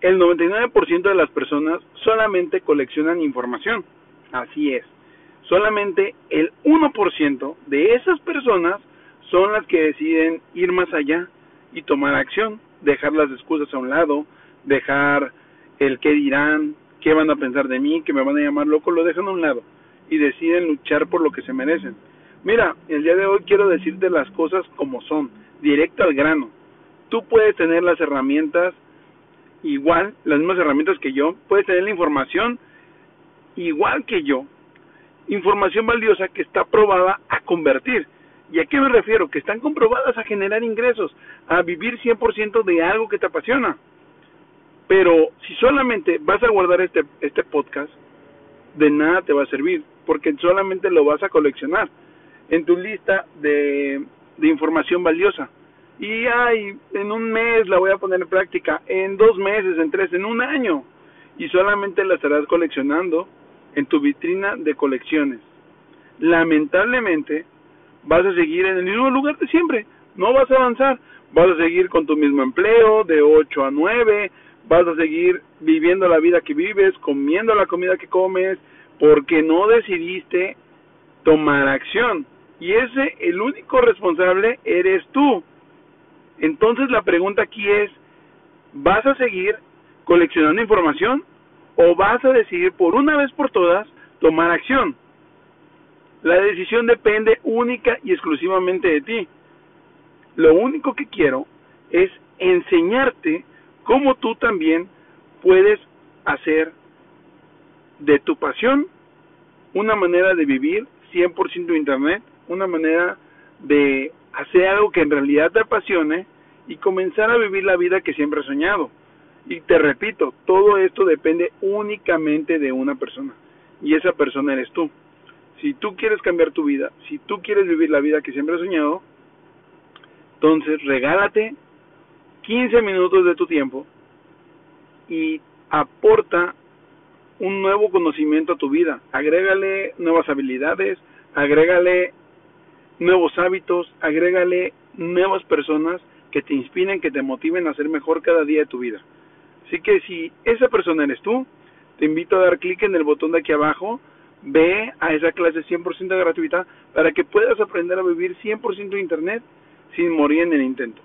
el 99% de las personas solamente coleccionan información. Así es. Solamente el 1% de esas personas son las que deciden ir más allá y tomar acción, dejar las excusas a un lado, dejar el qué dirán, qué van a pensar de mí, que me van a llamar loco, lo dejan a un lado y deciden luchar por lo que se merecen. Mira, el día de hoy quiero decirte las cosas como son, directo al grano. Tú puedes tener las herramientas igual, las mismas herramientas que yo, puedes tener la información igual que yo, información valiosa que está probada a convertir. ¿Y a qué me refiero? Que están comprobadas a generar ingresos, a vivir 100% de algo que te apasiona. Pero si solamente vas a guardar este, este podcast, de nada te va a servir, porque solamente lo vas a coleccionar en tu lista de información valiosa. Y ay, en un mes la voy a poner en práctica, en dos meses, en tres, en un año. Y solamente la estarás coleccionando en tu vitrina de colecciones. Lamentablemente, vas a seguir en el mismo lugar de siempre, no vas a avanzar, vas a seguir con tu mismo empleo de 8 a 9, vas a seguir viviendo la vida que vives, comiendo la comida que comes, porque no decidiste tomar acción. Y ese, el único responsable eres tú. Entonces la pregunta aquí es, ¿vas a seguir coleccionando información o vas a decidir por una vez por todas tomar acción. La decisión depende única y exclusivamente de ti. Lo único que quiero es enseñarte cómo tú también puedes hacer de tu pasión una manera de vivir 100% internet, una manera de hacer algo que en realidad te apasione y comenzar a vivir la vida que siempre has soñado. Y te repito, todo esto depende únicamente de una persona. Y esa persona eres tú. Si tú quieres cambiar tu vida, si tú quieres vivir la vida que siempre has soñado, entonces regálate 15 minutos de tu tiempo y aporta un nuevo conocimiento a tu vida. Agrégale nuevas habilidades, agrégale nuevos hábitos, agrégale nuevas personas que te inspiren, que te motiven a ser mejor cada día de tu vida. Así que si esa persona eres tú, te invito a dar clic en el botón de aquí abajo, ve a esa clase 100% gratuita para que puedas aprender a vivir 100% de Internet sin morir en el intento.